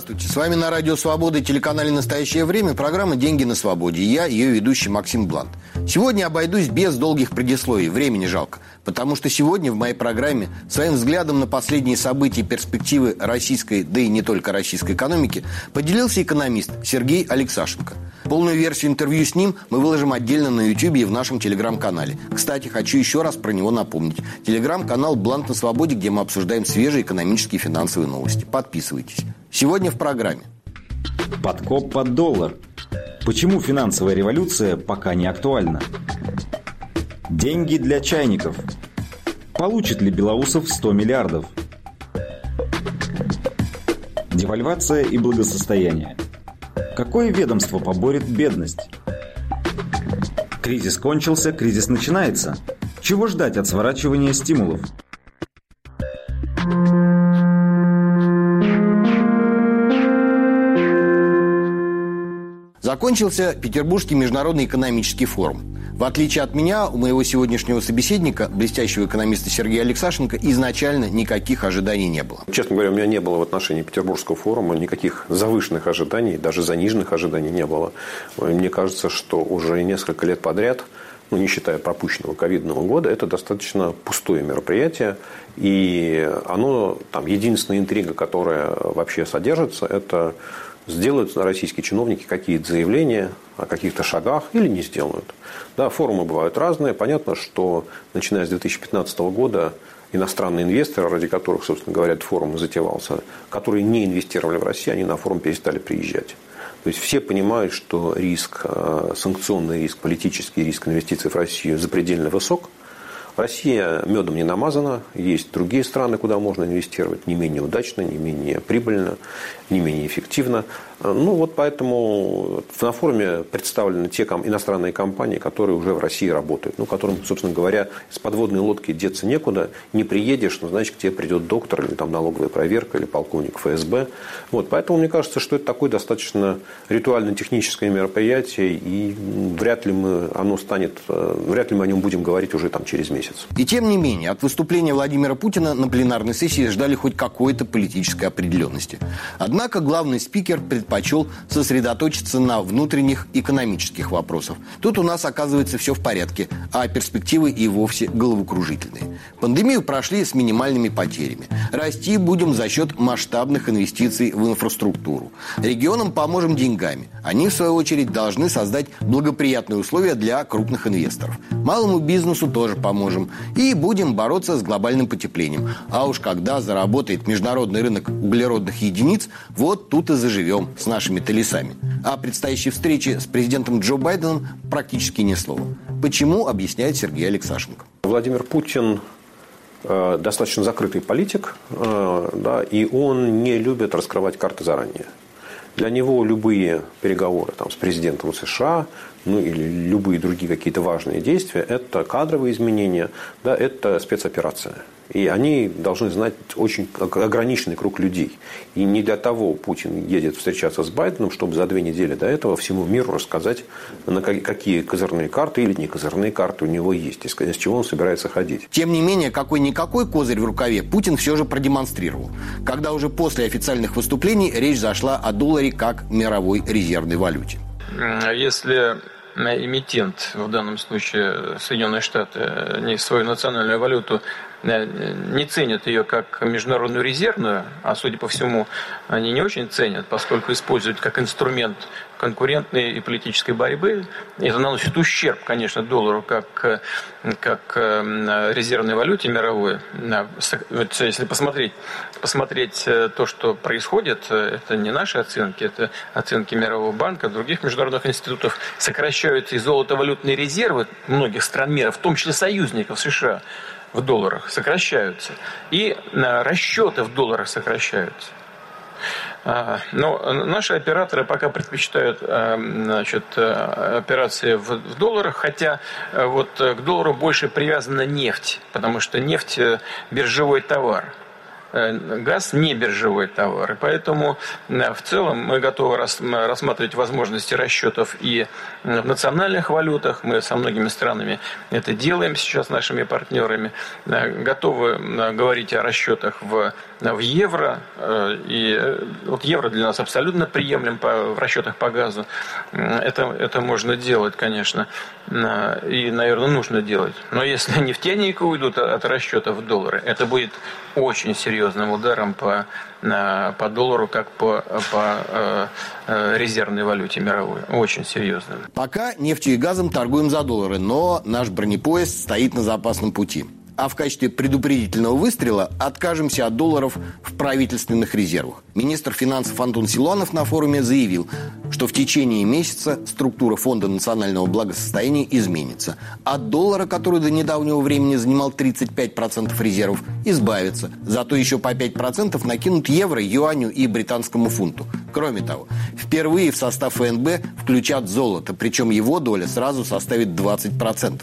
Здравствуйте, с вами на Радио Свобода и телеканале «Настоящее время» программа «Деньги на свободе» и я, ее ведущий Максим Блант. Сегодня обойдусь без долгих предисловий, времени жалко, потому что сегодня в моей программе своим взглядом на последние события и перспективы российской, да и не только российской экономики поделился экономист Сергей Алексашенко. Полную версию интервью с ним мы выложим отдельно на YouTube и в нашем телеграм-канале. Кстати, хочу еще раз про него напомнить. Телеграм-канал «Блант на свободе», где мы обсуждаем свежие экономические и финансовые новости. Подписывайтесь. Сегодня в программе. Подкоп под доллар. Почему финансовая революция пока не актуальна? Деньги для чайников. Получит ли Белоусов 100 миллиардов? Девальвация и благосостояние. Какое ведомство поборет бедность? Кризис кончился, кризис начинается. Чего ждать от сворачивания стимулов? Закончился Петербургский международный экономический форум. В отличие от меня, у моего сегодняшнего собеседника, блестящего экономиста Сергея Алексашенко, изначально никаких ожиданий не было. Честно говоря, у меня не было в отношении Петербургского форума никаких завышенных ожиданий, даже заниженных ожиданий не было. Мне кажется, что уже несколько лет подряд ну, не считая пропущенного ковидного года, это достаточно пустое мероприятие. И оно, там, единственная интрига, которая вообще содержится, это сделают российские чиновники какие-то заявления о каких-то шагах или не сделают. Да, форумы бывают разные. Понятно, что начиная с 2015 года иностранные инвесторы, ради которых, собственно говоря, этот форум затевался, которые не инвестировали в Россию, они на форум перестали приезжать. То есть все понимают, что риск, э, санкционный риск, политический риск инвестиций в Россию запредельно высок – Россия медом не намазана, есть другие страны, куда можно инвестировать не менее удачно, не менее прибыльно, не менее эффективно. Ну вот поэтому на форуме представлены те иностранные компании, которые уже в России работают, ну, которым, собственно говоря, с подводной лодки деться некуда, не приедешь, ну, значит, к тебе придет доктор или там налоговая проверка или полковник ФСБ. Вот, поэтому мне кажется, что это такое достаточно ритуально-техническое мероприятие, и вряд ли мы, оно станет, э, вряд ли мы о нем будем говорить уже там через месяц. И тем не менее, от выступления Владимира Путина на пленарной сессии ждали хоть какой-то политической определенности. Однако главный спикер предположил предпочел сосредоточиться на внутренних экономических вопросах. Тут у нас, оказывается, все в порядке, а перспективы и вовсе головокружительные. Пандемию прошли с минимальными потерями. Расти будем за счет масштабных инвестиций в инфраструктуру. Регионам поможем деньгами. Они, в свою очередь, должны создать благоприятные условия для крупных инвесторов. Малому бизнесу тоже поможем. И будем бороться с глобальным потеплением. А уж когда заработает международный рынок углеродных единиц, вот тут и заживем с нашими-то лесами. А предстоящей встрече с президентом Джо Байденом практически ни слова. Почему, объясняет Сергей Алексашенко. Владимир Путин э, достаточно закрытый политик, э, да, и он не любит раскрывать карты заранее. Для него любые переговоры там, с президентом США, ну или любые другие какие-то важные действия, это кадровые изменения, да, это спецоперация. И они должны знать очень ограниченный круг людей. И не для того Путин едет встречаться с Байденом, чтобы за две недели до этого всему миру рассказать, на какие козырные карты или не козырные карты у него есть, из чего он собирается ходить. Тем не менее, какой-никакой козырь в рукаве Путин все же продемонстрировал. Когда уже после официальных выступлений речь зашла о долларе как мировой резервной валюте. Если эмитент, в данном случае Соединенные Штаты, не свою национальную валюту не ценят ее как международную резервную, а судя по всему, они не очень ценят, поскольку используют как инструмент конкурентной и политической борьбы. Это наносит ущерб, конечно, доллару как, как э, резервной валюте мировой. Если посмотреть, посмотреть э, то, что происходит, э, это не наши оценки, это оценки Мирового банка, других международных институтов, сокращают и золотовалютные резервы многих стран мира, в том числе союзников США в долларах сокращаются, и э, расчеты в долларах сокращаются. А, но наши операторы пока предпочитают э, значит, э, операции в долларах, хотя вот к доллару больше привязана нефть, потому что нефть – биржевой товар. Газ не биржевой товар. И поэтому в целом мы готовы рассматривать возможности расчетов и в национальных валютах. Мы со многими странами это делаем сейчас нашими партнерами. Готовы говорить о расчетах в, в евро. И вот евро для нас абсолютно приемлем по, в расчетах по газу. Это, это можно делать, конечно. И, наверное, нужно делать. Но если нефтяники уйдут от расчетов в доллары, это будет очень серьезным ударом по, по доллару, как по, по э, э, резервной валюте мировой. Очень серьезным. Пока нефтью и газом торгуем за доллары, но наш бронепоезд стоит на запасном пути а в качестве предупредительного выстрела откажемся от долларов в правительственных резервах. Министр финансов Антон Силуанов на форуме заявил, что в течение месяца структура Фонда национального благосостояния изменится. От доллара, который до недавнего времени занимал 35% резервов, избавится. Зато еще по 5% накинут евро, юаню и британскому фунту. Кроме того, впервые в состав ФНБ включат золото, причем его доля сразу составит 20%.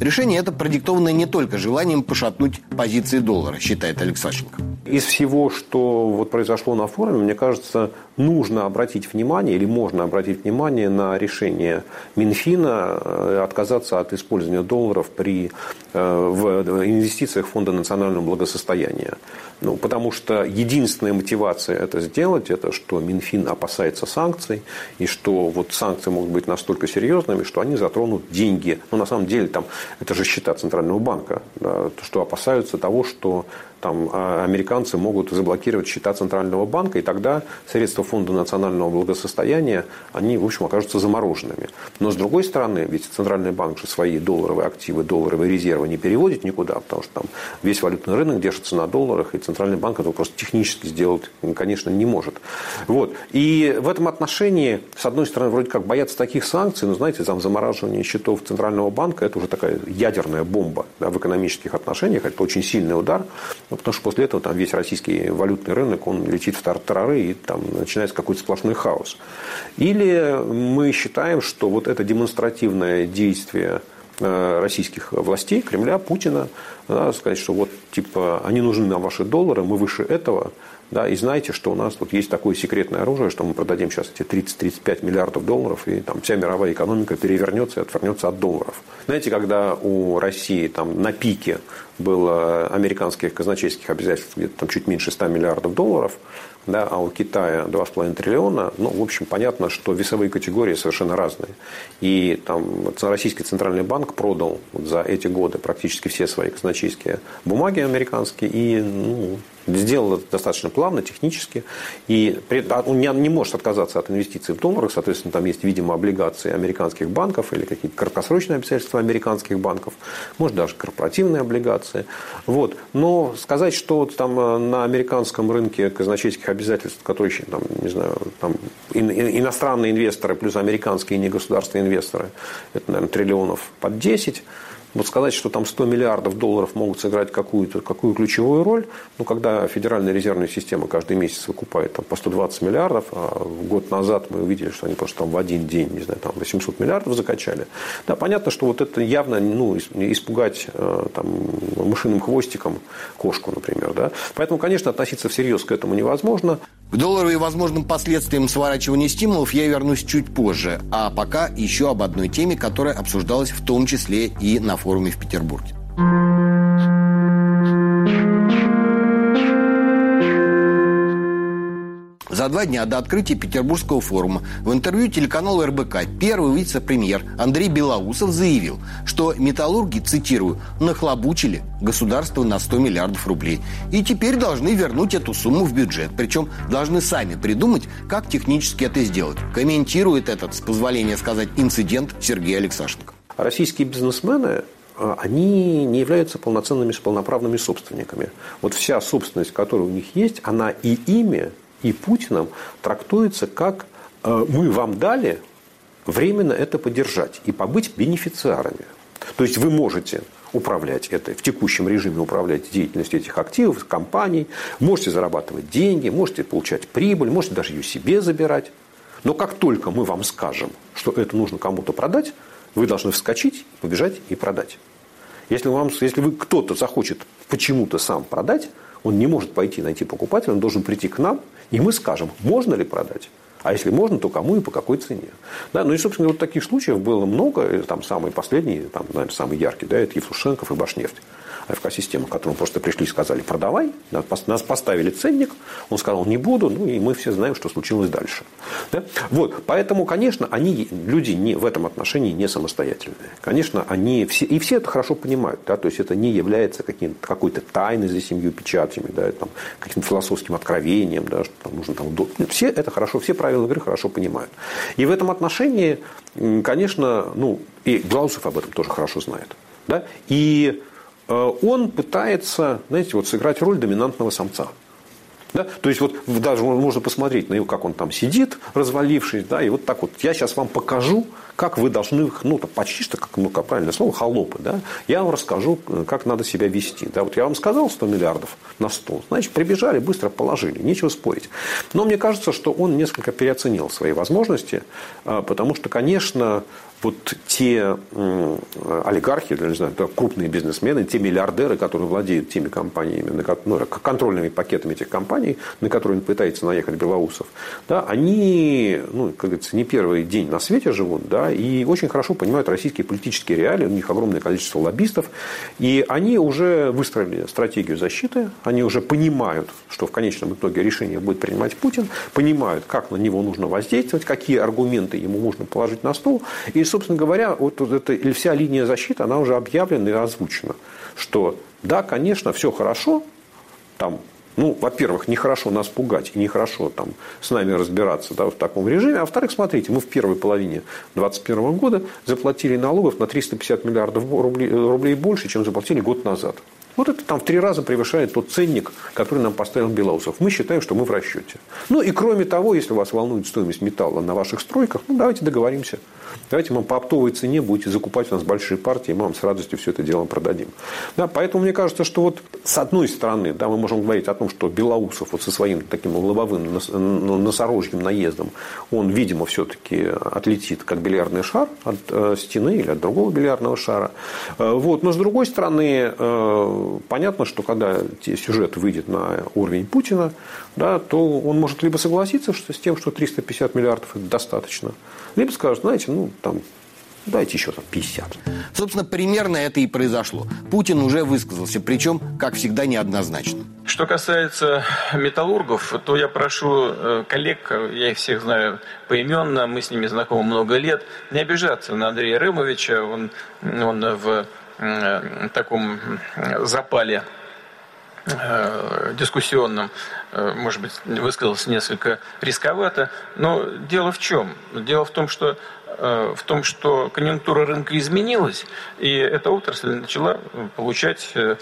Решение это продиктовано не только желанием пошатнуть позиции доллара, считает Алексашенко. Из всего, что вот произошло на форуме, мне кажется, нужно обратить внимание или можно обратить внимание на решение Минфина э, отказаться от использования долларов при, э, в инвестициях Фонда национального благосостояния. Ну, потому что единственная мотивация это сделать, это что Минфин опасается санкций, и что вот санкции могут быть настолько серьезными, что они затронут деньги. Но на самом деле там, это же счета Центрального банка, да, что опасаются того, что там, а, американцы могут заблокировать счета Центрального банка, и тогда средства Фонда национального благосостояния, они, в общем, окажутся замороженными. Но, с другой стороны, ведь Центральный банк же свои долларовые активы, долларовые резервы не переводит никуда, потому что там весь валютный рынок держится на долларах, и Центральный банк этого просто технически сделать, конечно, не может. Вот. И в этом отношении, с одной стороны, вроде как боятся таких санкций, но, знаете, там замораживание счетов Центрального банка – это уже такая ядерная бомба да, в экономических отношениях, это очень сильный удар. Ну, потому что после этого там весь российский валютный рынок, он летит в тартарары, и там начинается какой-то сплошной хаос. Или мы считаем, что вот это демонстративное действие э, российских властей, Кремля, Путина, да, сказать, что вот типа они нужны нам ваши доллары, мы выше этого, да, и знаете, что у нас тут есть такое секретное оружие, что мы продадим сейчас эти 30-35 миллиардов долларов, и там вся мировая экономика перевернется и отвернется от долларов. Знаете, когда у России там на пике было американских казначейских обязательств где-то там чуть меньше 100 миллиардов долларов, да, а у Китая 2,5 триллиона, ну, в общем, понятно, что весовые категории совершенно разные. И там Российский Центральный банк продал за эти годы практически все свои казначейские бумаги американские и ну, сделал это достаточно плавно, технически. И а он не, может отказаться от инвестиций в долларах, соответственно, там есть, видимо, облигации американских банков или какие-то краткосрочные обязательства американских банков, может, даже корпоративные облигации. Вот. Но сказать, что вот там э, на американском рынке казначейских обязательств, которые, там, не знаю, там, иностранные инвесторы плюс американские негосударственные инвесторы, это, наверное, триллионов под 10, вот сказать, что там 100 миллиардов долларов могут сыграть какую-то какую ключевую роль, ну, когда Федеральная резервная система каждый месяц выкупает там, по 120 миллиардов, а год назад мы увидели, что они просто там в один день, не знаю, там 800 миллиардов закачали. Да, понятно, что вот это явно ну, испугать э, там, мышиным хвостиком кошку, например. Да? Поэтому, конечно, относиться всерьез к этому невозможно. К доллару и возможным последствиям сворачивания стимулов я вернусь чуть позже. А пока еще об одной теме, которая обсуждалась в том числе и на форуме в Петербурге. Два дня до открытия Петербургского форума в интервью телеканалу РБК первый вице-премьер Андрей Белоусов заявил, что металлурги, цитирую, «нахлобучили государство на 100 миллиардов рублей и теперь должны вернуть эту сумму в бюджет. Причем должны сами придумать, как технически это сделать». Комментирует этот, с позволения сказать, инцидент Сергей Алексашенко. Российские бизнесмены а, они не являются полноценными, полноправными собственниками. Вот вся собственность, которая у них есть, она и ими и Путиным трактуется как э, мы вам дали временно это поддержать и побыть бенефициарами. То есть вы можете управлять этой, в текущем режиме управлять деятельностью этих активов, компаний, можете зарабатывать деньги, можете получать прибыль, можете даже ее себе забирать. Но как только мы вам скажем, что это нужно кому-то продать, вы должны вскочить, побежать и продать. Если, вам, если вы кто-то захочет почему-то сам продать, Он не может пойти найти покупателя, он должен прийти к нам, и мы скажем, можно ли продать. А если можно, то кому и по какой цене. Да, ну и, собственно, вот таких случаев было много. Там самый последний, там, наверное, самый яркий, да, это Евтушенков и Башнефть. АФК-система, которому просто пришли и сказали, продавай. Нас поставили ценник, он сказал, не буду, ну и мы все знаем, что случилось дальше. Да? Вот, поэтому, конечно, они, люди не, в этом отношении не самостоятельные. Конечно, они все, и все это хорошо понимают, да, то есть это не является какой-то тайной за семью печатями, да, там, каким-то философским откровением, да, что там нужно там, все это хорошо, все правила игры хорошо понимают. И в этом отношении, конечно, ну, и Глаусов об этом тоже хорошо знает. Да? И он пытается, знаете, вот сыграть роль доминантного самца. Да? То есть, вот даже можно посмотреть на него, как он там сидит, развалившись, да, и вот так вот, я сейчас вам покажу, как вы должны, ну, почти что, как, ну, как правильное слово, холопы, да, я вам расскажу, как надо себя вести. Да, вот я вам сказал 100 миллиардов на стол, значит, прибежали, быстро положили, нечего спорить. Но мне кажется, что он несколько переоценил свои возможности, а, потому что, конечно, вот те олигархи, не знаю, крупные бизнесмены, те миллиардеры, которые владеют теми компаниями, ну, контрольными пакетами этих компаний, на которые он пытается наехать Белоусов, да, они, ну, как говорится, не первый день на свете живут, да, и очень хорошо понимают российские политические реалии, у них огромное количество лоббистов, и они уже выстроили стратегию защиты, они уже понимают, что в конечном итоге решение будет принимать Путин, понимают, как на него нужно воздействовать, какие аргументы ему можно положить на стол, и, собственно говоря, вот, вот эта вся линия защиты, она уже объявлена и озвучена, что да, конечно, все хорошо, там ну, во-первых, нехорошо нас пугать и нехорошо там, с нами разбираться да, в таком режиме. А во-вторых, смотрите, мы в первой половине 2021 года заплатили налогов на 350 миллиардов рублей, рублей больше, чем заплатили год назад. Вот это там в три раза превышает тот ценник, который нам поставил Белоусов. Мы считаем, что мы в расчете. Ну и кроме того, если вас волнует стоимость металла на ваших стройках, ну давайте договоримся. Давайте мы по оптовой цене будете закупать у нас большие партии, и мы вам с радостью все это дело продадим. Да, поэтому мне кажется, что вот с одной стороны, да, мы можем говорить о том, что Белоусов вот со своим таким лобовым носорожьим наездом, он, видимо, все-таки отлетит как бильярдный шар от э, стены или от другого бильярдного шара. Э, вот. Но с другой стороны, э, понятно, что когда сюжет выйдет на уровень Путина, да, то он может либо согласиться с тем, что 350 миллиардов это достаточно, либо скажет, знаете, ну, там, дайте еще там 50. Собственно, примерно это и произошло. Путин уже высказался, причем, как всегда, неоднозначно. Что касается металлургов, то я прошу э, коллег, я их всех знаю поименно, мы с ними знакомы много лет, не обижаться на Андрея Рымовича, он, он в э, таком запале дискуссионном, может быть, высказался несколько рисковато. Но дело в чем? Дело в том, что Э, в том, что конъюнктура рынка изменилась, и эта отрасль начала получать э,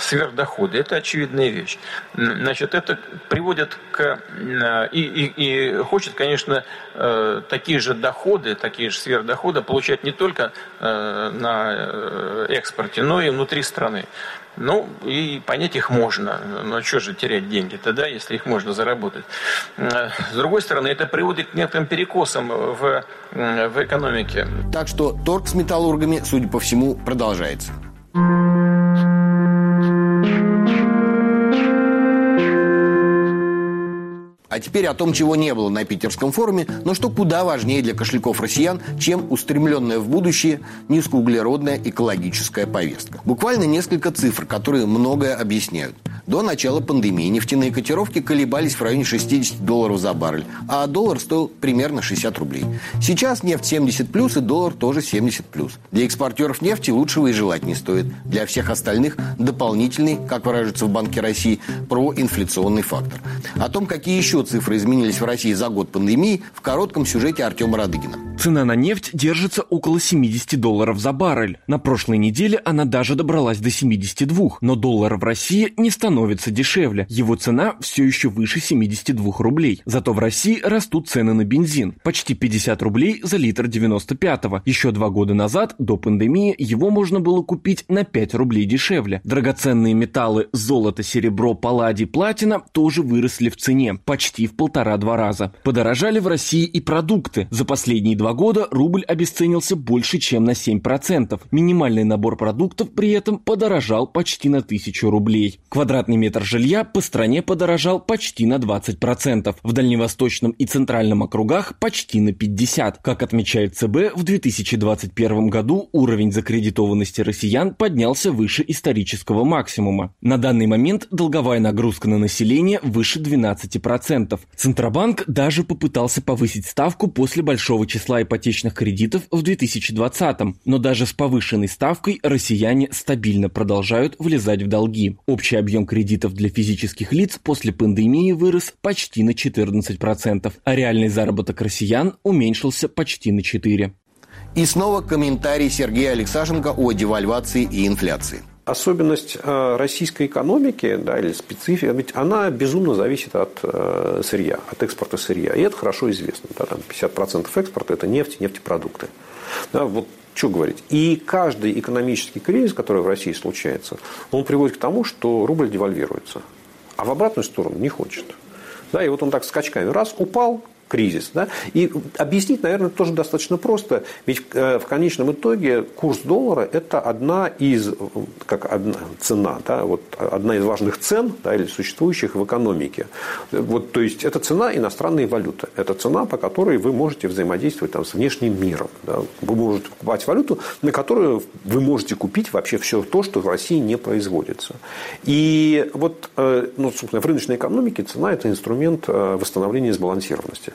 сверхдоходы. Это очевидная вещь. Значит, это приводит к... Э, и, и, и хочет, конечно, такие же доходы, такие же сверхдоходы получать не только на экспорте, но и внутри страны. Ну, и понять их можно. Но что же терять деньги тогда, если их можно заработать? С другой стороны, это приводит к некоторым перекосам в, в экономике. Так что торг с металлургами, судя по всему, продолжается. А теперь о том, чего не было на питерском форуме, но что куда важнее для кошельков россиян, чем устремленная в будущее низкоуглеродная экологическая повестка. Буквально несколько цифр, которые многое объясняют. До начала пандемии нефтяные котировки колебались в районе 60 долларов за баррель, а доллар стоил примерно 60 рублей. Сейчас нефть 70 плюс и доллар тоже 70 плюс. Для экспортеров нефти лучшего и желать не стоит. Для всех остальных дополнительный, как выражаются в Банке России, проинфляционный фактор. О том, какие еще цифры изменились в России за год пандемии, в коротком сюжете Артема Радыгина. Цена на нефть держится около 70 долларов за баррель. На прошлой неделе она даже добралась до 72, но доллар в России не становится дешевле. Его цена все еще выше 72 рублей. Зато в России растут цены на бензин. Почти 50 рублей за литр 95-го. Еще два года назад, до пандемии, его можно было купить на 5 рублей дешевле. Драгоценные металлы золото, серебро, палладий, платина тоже выросли в цене. Почти в полтора-два раза. Подорожали в России и продукты. За последние два года рубль обесценился больше, чем на 7%. Минимальный набор продуктов при этом подорожал почти на тысячу рублей. Квадратный квадратный метр жилья по стране подорожал почти на 20%, в Дальневосточном и Центральном округах почти на 50%. Как отмечает ЦБ, в 2021 году уровень закредитованности россиян поднялся выше исторического максимума. На данный момент долговая нагрузка на население выше 12%. Центробанк даже попытался повысить ставку после большого числа ипотечных кредитов в 2020, но даже с повышенной ставкой россияне стабильно продолжают влезать в долги. Общий объем кредитов для физических лиц после пандемии вырос почти на 14%, а реальный заработок россиян уменьшился почти на 4%. И снова комментарий Сергея Алексашенко о девальвации и инфляции особенность э, российской экономики, да, или специфика, ведь она безумно зависит от э, сырья, от экспорта сырья. И это хорошо известно. Да, там 50% экспорта – это нефть и нефтепродукты. Да, вот что говорить. И каждый экономический кризис, который в России случается, он приводит к тому, что рубль девальвируется. А в обратную сторону не хочет. Да, и вот он так скачками раз упал, кризис. Да? И объяснить, наверное, тоже достаточно просто. Ведь э, в конечном итоге курс доллара – это одна из, как одна цена, да? вот одна из важных цен да, или существующих в экономике. Вот, то есть, это цена иностранной валюты. Это цена, по которой вы можете взаимодействовать там, с внешним миром. Да? Вы можете покупать валюту, на которую вы можете купить вообще все то, что в России не производится. И вот э, ну, собственно, в рыночной экономике цена – это инструмент э, восстановления сбалансированности.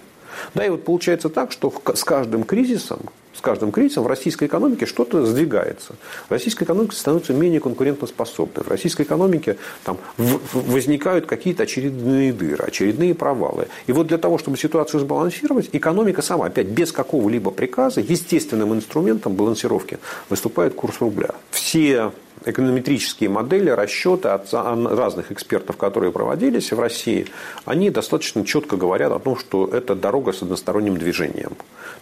Да, и вот получается так, что с каждым кризисом, с каждым кризисом в российской экономике что-то сдвигается. Российская экономика становится менее конкурентоспособной. В российской экономике там, возникают какие-то очередные дыры, очередные провалы. И вот для того, чтобы ситуацию сбалансировать, экономика сама, опять без какого-либо приказа, естественным инструментом балансировки выступает курс рубля. Все эконометрические модели, расчеты от разных экспертов, которые проводились в России, они достаточно четко говорят о том, что это дорога с односторонним движением.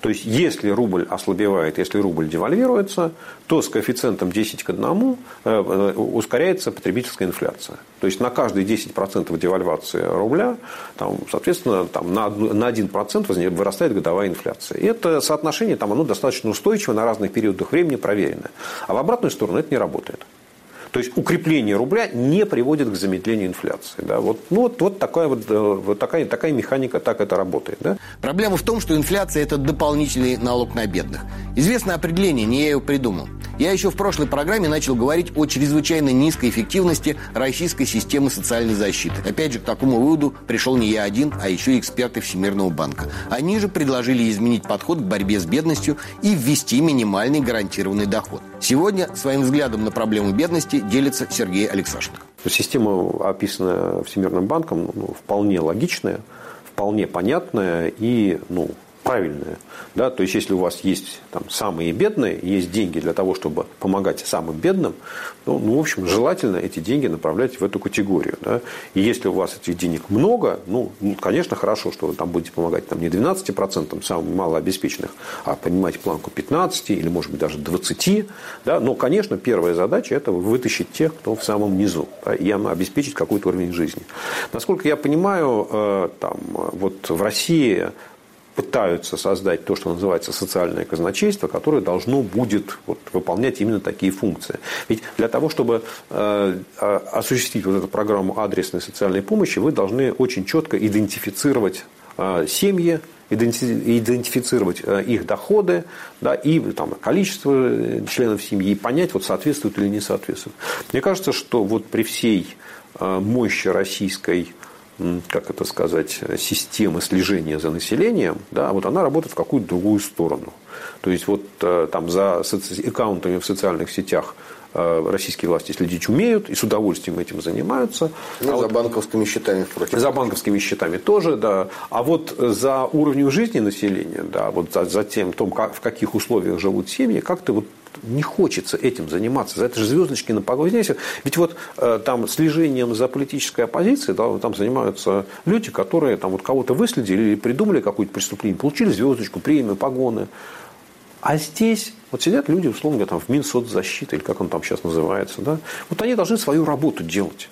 То есть, если рубль ослабевает, если рубль девальвируется, то с коэффициентом 10 к 1 э, э, ускоряется потребительская инфляция. То есть, на каждые 10% девальвации рубля, там, соответственно, там, на 1% вырастает годовая инфляция. И это соотношение там, оно достаточно устойчиво на разных периодах времени проверенное. А в обратную сторону это не работает. То есть укрепление рубля не приводит к замедлению инфляции. Да? Вот, ну, вот, вот, такая, вот, э, вот такая, такая механика, так это работает. Да? Проблема в том, что инфляция – это дополнительный налог на бедных. Известное определение, не я его придумал. Я еще в прошлой программе начал говорить о чрезвычайно низкой эффективности российской системы социальной защиты. Опять же, к такому выводу пришел не я один, а еще и эксперты Всемирного банка. Они же предложили изменить подход к борьбе с бедностью и ввести минимальный гарантированный доход. Сегодня своим взглядом на проблему бедности делится Сергей Алексашенко. Система, описанная Всемирным банком, ну, вполне логичная, вполне понятная и ну, правильная. Да? То есть, если у вас есть там, самые бедные, есть деньги для того, чтобы помогать самым бедным, ну, ну в общем, желательно эти деньги направлять в эту категорию. Да? И если у вас этих денег много, ну, ну конечно, хорошо, что вы там будете помогать там, не 12% самым малообеспеченных, а поднимать планку 15 или, может быть, даже 20. Да? Но, конечно, первая задача – это вытащить тех, кто в самом низу, да? и обеспечить какой-то уровень жизни. Насколько я понимаю, э, там, вот в России пытаются создать то, что называется социальное казначейство, которое должно будет вот, выполнять именно такие функции. Ведь для того, чтобы э, осуществить вот эту программу адресной социальной помощи, вы должны очень четко идентифицировать э, семьи, идентифицировать э, их доходы да, и там, количество э, членов семьи, и понять, вот, соответствует или не соответствует. Мне кажется, что вот при всей э, мощи российской как это сказать, системы слежения за населением, да, вот она работает в какую-то другую сторону. То есть, вот э, там за аккаунтами в социальных сетях э, российские власти следить умеют и с удовольствием этим занимаются. Ну, а за вот, банковскими счетами, впрочем. За банковскими счетами тоже, да. А вот за уровнем жизни населения, да, вот за, за тем, том, как, в каких условиях живут семьи, как-то вот не хочется этим заниматься. За это же звездочки на погоде. Ведь вот э, там слежением за политической оппозицией да, там занимаются люди, которые там вот кого-то выследили или придумали какое-то преступление, получили звездочку, премию, погоны. А здесь вот сидят люди, условно говоря, там, в Минсоцзащиты, или как он там сейчас называется, да, вот они должны свою работу делать.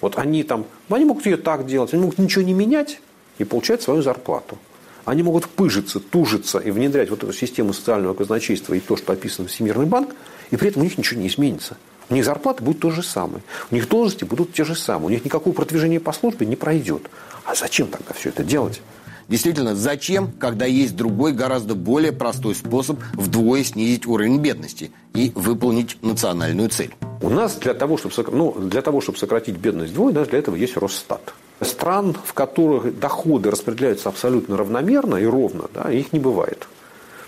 Вот они там, они могут ее так делать, они могут ничего не менять и получать свою зарплату они могут пыжиться, тужиться и внедрять вот эту систему социального казначейства и то, что описано в Всемирный банк, и при этом у них ничего не изменится. У них зарплаты будут то же самое. У них должности будут те же самые. У них никакого продвижения по службе не пройдет. А зачем тогда все это делать? Действительно, зачем, когда есть другой, гораздо более простой способ вдвое снизить уровень бедности и выполнить национальную цель? У нас для того, чтобы, ну, для того, чтобы сократить бедность вдвое, даже для этого есть Росстат. Стран, в которых доходы распределяются абсолютно равномерно и ровно, да, их не бывает.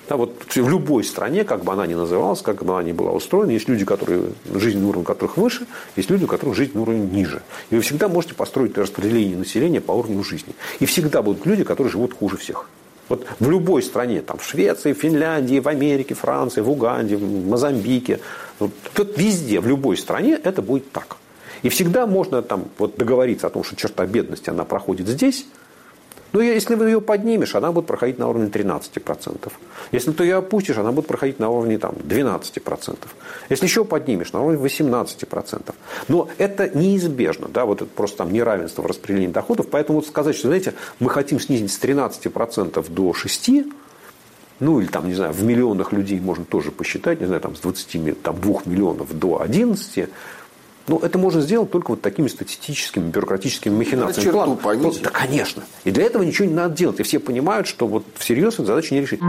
Да, вот в любой стране, как бы она ни называлась, как бы она ни была устроена, есть люди, которые, жизненный уровень которых выше, есть люди, у которых жизненный уровень ниже. И вы всегда можете построить распределение населения по уровню жизни. И всегда будут люди, которые живут хуже всех. Вот в любой стране, там, в Швеции, в Финляндии, в Америке, Франции, в Уганде, в Мозамбике, вот, везде, в любой стране это будет так. И всегда можно там, вот, договориться о том, что черта бедности, она проходит здесь, но если вы ее поднимешь, она будет проходить на уровне 13%. Если ты ее опустишь, она будет проходить на уровне там, 12%. Если еще поднимешь, на уровне 18%. Но это неизбежно. Да, вот это просто там неравенство в распределении доходов. Поэтому вот сказать, что, знаете, мы хотим снизить с 13% до 6%, ну, или там, не знаю, в миллионах людей можно тоже посчитать, не знаю, там, с 20, там, 2 миллионов до 11, но ну, это можно сделать только вот такими статистическими, бюрократическими махинациями. На черту поймите. Да, конечно. И для этого ничего не надо делать. И все понимают, что вот всерьез эту задачу не решить.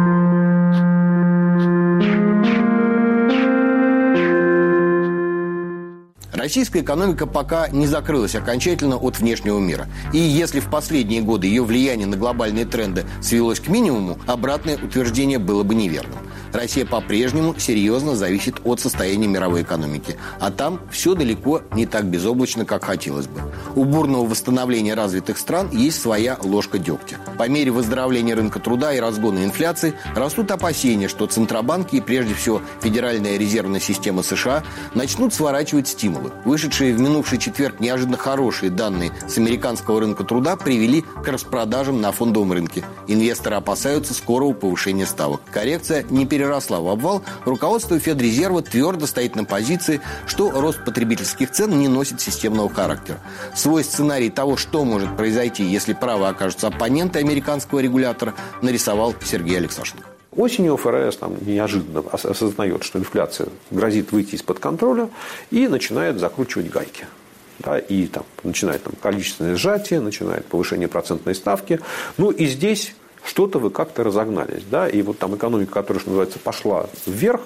Российская экономика пока не закрылась окончательно от внешнего мира. И если в последние годы ее влияние на глобальные тренды свелось к минимуму, обратное утверждение было бы неверным. Россия по-прежнему серьезно зависит от состояния мировой экономики. А там все далеко не так безоблачно, как хотелось бы. У бурного восстановления развитых стран есть своя ложка дегтя. По мере выздоровления рынка труда и разгона инфляции растут опасения, что Центробанки и прежде всего Федеральная резервная система США начнут сворачивать стимулы. Вышедшие в минувший четверг неожиданно хорошие данные с американского рынка труда привели к распродажам на фондовом рынке. Инвесторы опасаются скорого повышения ставок. Коррекция не перед переросла в обвал, руководство Федрезерва твердо стоит на позиции, что рост потребительских цен не носит системного характера. Свой сценарий того, что может произойти, если правы окажутся оппоненты американского регулятора, нарисовал Сергей Алексашенко. Осенью ФРС там, неожиданно осознает, что инфляция грозит выйти из-под контроля и начинает закручивать гайки. Да, и там, начинает там, количественное сжатие, начинает повышение процентной ставки. Ну и здесь что-то вы как-то разогнались. Да? И вот там экономика, которая, что называется, пошла вверх,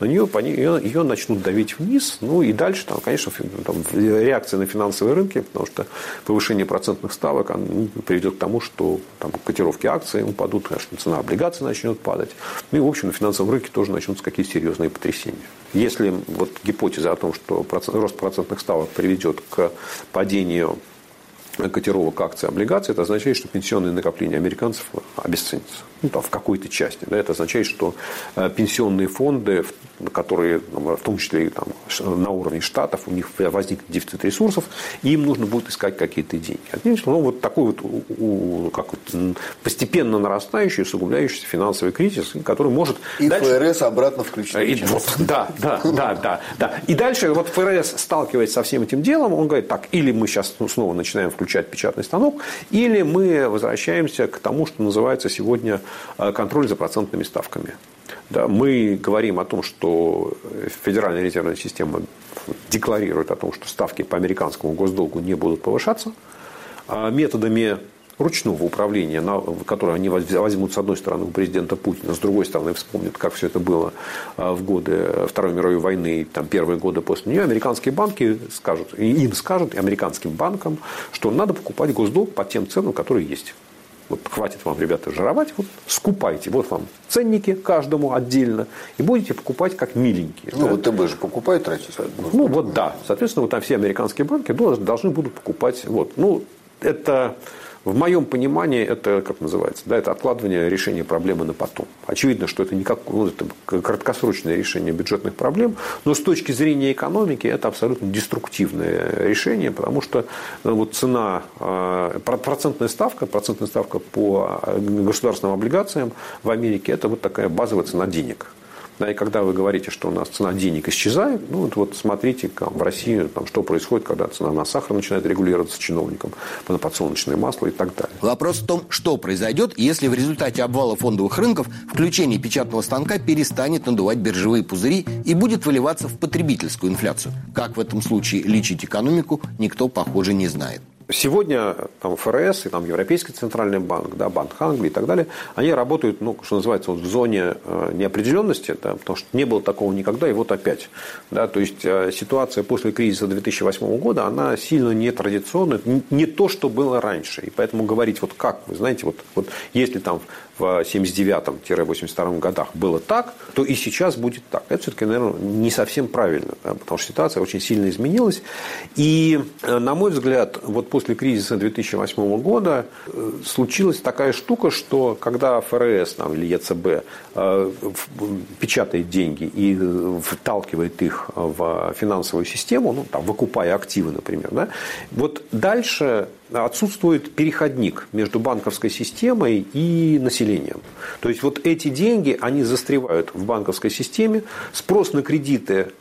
на нее, по ее, ее начнут давить вниз. Ну и дальше, там, конечно, там, реакция на финансовые рынки, потому что повышение процентных ставок ну, приведет к тому, что там, котировки акций упадут, конечно, цена облигаций начнет падать. Ну и, в общем, на финансовом рынке тоже начнутся какие-то серьезные потрясения. Если вот гипотеза о том, что процент, рост процентных ставок приведет к падению котировок акций облигаций, это означает, что пенсионные накопления американцев обесценятся. Ну, там, в какой-то части. Да, это означает, что э, пенсионные фонды, которые, в том числе там, на уровне штатов, у них возникнет дефицит ресурсов, и им нужно будет искать какие-то деньги. Ну, вот такой вот, как вот постепенно нарастающий, усугубляющийся финансовый кризис, который может... И дальше... ФРС обратно включить. И, вот, да, да, да, да, да. И дальше вот ФРС сталкивается со всем этим делом, он говорит, так, или мы сейчас снова начинаем включать печатный станок, или мы возвращаемся к тому, что называется сегодня э, контроль за процентными ставками. Да, мы говорим о том, что Федеральная резервная система декларирует о том, что ставки по американскому госдолгу не будут повышаться. А методами ручного управления, на, которые они возьмут с одной стороны у президента Путина, с другой стороны вспомнят, как все это было а, в годы Второй мировой войны, там, первые годы после нее, американские банки скажут, и им скажут, и американским банкам, что надо покупать госдолг по тем ценам, которые есть. Вот хватит вам, ребята, жировать, вот скупайте. Вот вам ценники каждому отдельно. И будете покупать как миленькие. Ну, вот ТБ же покупают тратить. Ну, вот да. Соответственно, вот там все американские банки должны будут покупать. Вот. Ну, это в моем понимании это, как называется, да, это откладывание решения проблемы на потом. Очевидно, что это не как, ну, это краткосрочное решение бюджетных проблем, но с точки зрения экономики это абсолютно деструктивное решение, потому что ну, вот цена, э, процентная ставка, процентная ставка по э, государственным облигациям в Америке, это вот такая базовая цена денег. Да, и когда вы говорите, что у нас цена денег исчезает, ну вот, вот смотрите, там, в России там, что происходит, когда цена на сахар начинает регулироваться чиновником, на подсолнечное масло и так далее. Вопрос в том, что произойдет, если в результате обвала фондовых рынков включение печатного станка перестанет надувать биржевые пузыри и будет выливаться в потребительскую инфляцию. Как в этом случае лечить экономику, никто, похоже, не знает. Сегодня там, ФРС и там, Европейский центральный банк, да, Банк Англии и так далее, они работают, ну, что называется, вот в зоне э, неопределенности, да, потому что не было такого никогда, и вот опять. Да, то есть э, ситуация после кризиса 2008 года, она сильно нетрадиционная, не то, что было раньше. И поэтому говорить, вот как, вы знаете, вот, вот если там в 79-82 годах было так, то и сейчас будет так. Это все-таки, наверное, не совсем правильно, да, потому что ситуация очень сильно изменилась. И, э, на мой взгляд, вот после кризиса 2008 года э, случилась такая штука, что когда ФРС там, или ЕЦБ э, печатает деньги и вталкивает их в финансовую систему, ну, там, выкупая активы, например, да, вот дальше отсутствует переходник между банковской системой и населением. То есть вот эти деньги, они застревают в банковской системе, спрос на кредиты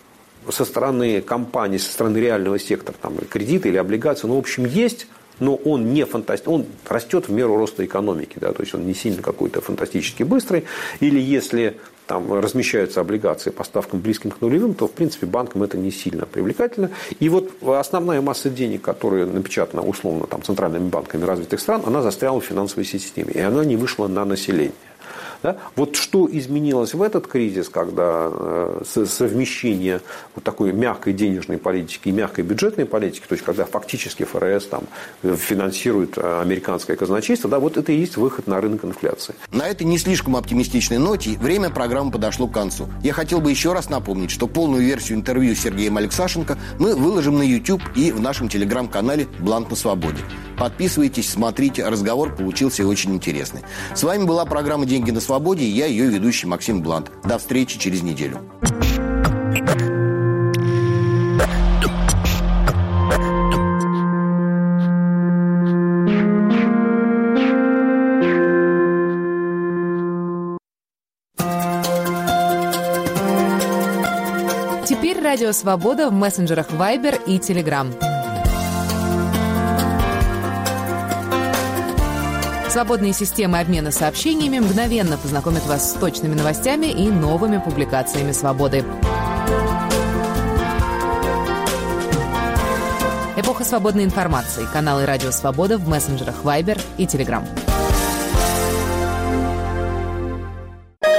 со стороны компании, со стороны реального сектора, там, кредиты или облигации, ну, в общем, есть, но он не фантастический, он растет в меру роста экономики, да, то есть он не сильно какой-то фантастически быстрый, или если там размещаются облигации по ставкам близким к нулевым, то, в принципе, банкам это не сильно привлекательно. И вот основная масса денег, которая напечатана условно там, центральными банками развитых стран, она застряла в финансовой системе, и она не вышла на население. Да? Вот что изменилось в этот кризис, когда э, совмещение вот такой мягкой денежной политики и мягкой бюджетной политики, то есть когда фактически ФРС там, финансирует э, американское казначейство, да, вот это и есть выход на рынок инфляции. На этой не слишком оптимистичной ноте время программы подошло к концу. Я хотел бы еще раз напомнить, что полную версию интервью с Сергеем Алексашенко мы выложим на YouTube и в нашем телеграм-канале «Бланк на свободе». Подписывайтесь, смотрите, разговор получился очень интересный. С вами была программа «Деньги на свободе» и я, ее ведущий Максим Блант. До встречи через неделю. Теперь Радио Свобода в мессенджерах Viber и Telegram. Свободные системы обмена сообщениями мгновенно познакомят вас с точными новостями и новыми публикациями «Свободы». Эпоха свободной информации. Каналы «Радио Свобода» в мессенджерах Viber и Telegram.